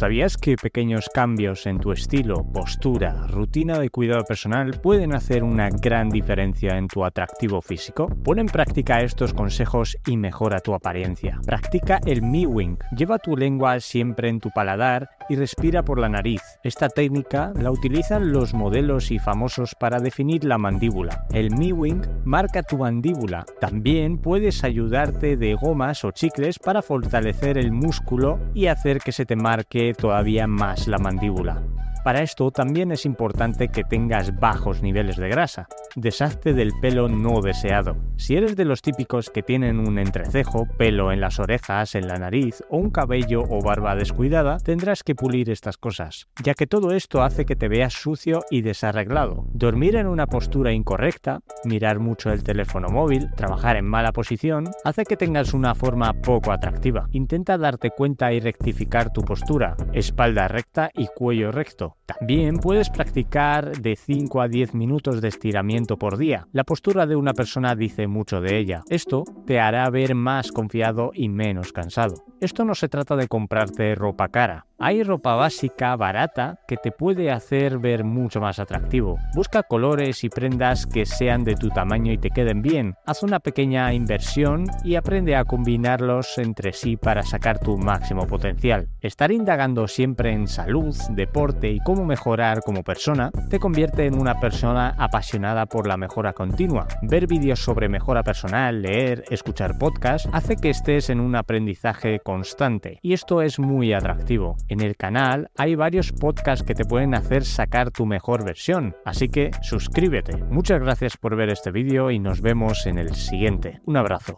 ¿Sabías que pequeños cambios en tu estilo, postura, rutina de cuidado personal pueden hacer una gran diferencia en tu atractivo físico? Pon en práctica estos consejos y mejora tu apariencia. Practica el wink Lleva tu lengua siempre en tu paladar y respira por la nariz. Esta técnica la utilizan los modelos y famosos para definir la mandíbula. El wink marca tu mandíbula. También puedes ayudarte de gomas o chicles para fortalecer el músculo y hacer que se te marque todavía más la mandíbula. Para esto también es importante que tengas bajos niveles de grasa. Deshazte del pelo no deseado. Si eres de los típicos que tienen un entrecejo, pelo en las orejas, en la nariz o un cabello o barba descuidada, tendrás que pulir estas cosas, ya que todo esto hace que te veas sucio y desarreglado. Dormir en una postura incorrecta, mirar mucho el teléfono móvil, trabajar en mala posición, hace que tengas una forma poco atractiva. Intenta darte cuenta y rectificar tu postura, espalda recta y cuello recto también puedes practicar de 5 a 10 minutos de estiramiento por día. La postura de una persona dice mucho de ella. Esto te hará ver más confiado y menos cansado. Esto no se trata de comprarte ropa cara. Hay ropa básica, barata, que te puede hacer ver mucho más atractivo. Busca colores y prendas que sean de tu tamaño y te queden bien. Haz una pequeña inversión y aprende a combinarlos entre sí para sacar tu máximo potencial. Estar indagando siempre en salud, deporte cómo mejorar como persona te convierte en una persona apasionada por la mejora continua. Ver vídeos sobre mejora personal, leer, escuchar podcasts hace que estés en un aprendizaje constante y esto es muy atractivo. En el canal hay varios podcasts que te pueden hacer sacar tu mejor versión, así que suscríbete. Muchas gracias por ver este vídeo y nos vemos en el siguiente. Un abrazo.